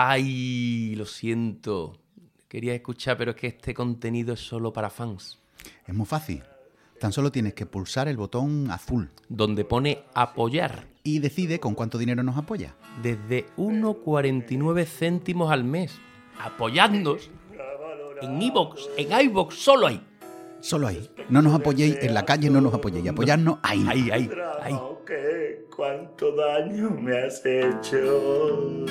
Ay, lo siento. Quería escuchar, pero es que este contenido es solo para fans. Es muy fácil. Tan solo tienes que pulsar el botón azul Donde pone apoyar. y decide con cuánto dinero nos apoya. Desde 1,49 céntimos al mes. Apoyadnos. En iVoox, en iVoox, solo ahí. Solo ahí. No nos apoyéis en la calle, no nos apoyéis. Apoyarnos ahí. Ahí, ahí. ¿Cuánto daño me has hecho?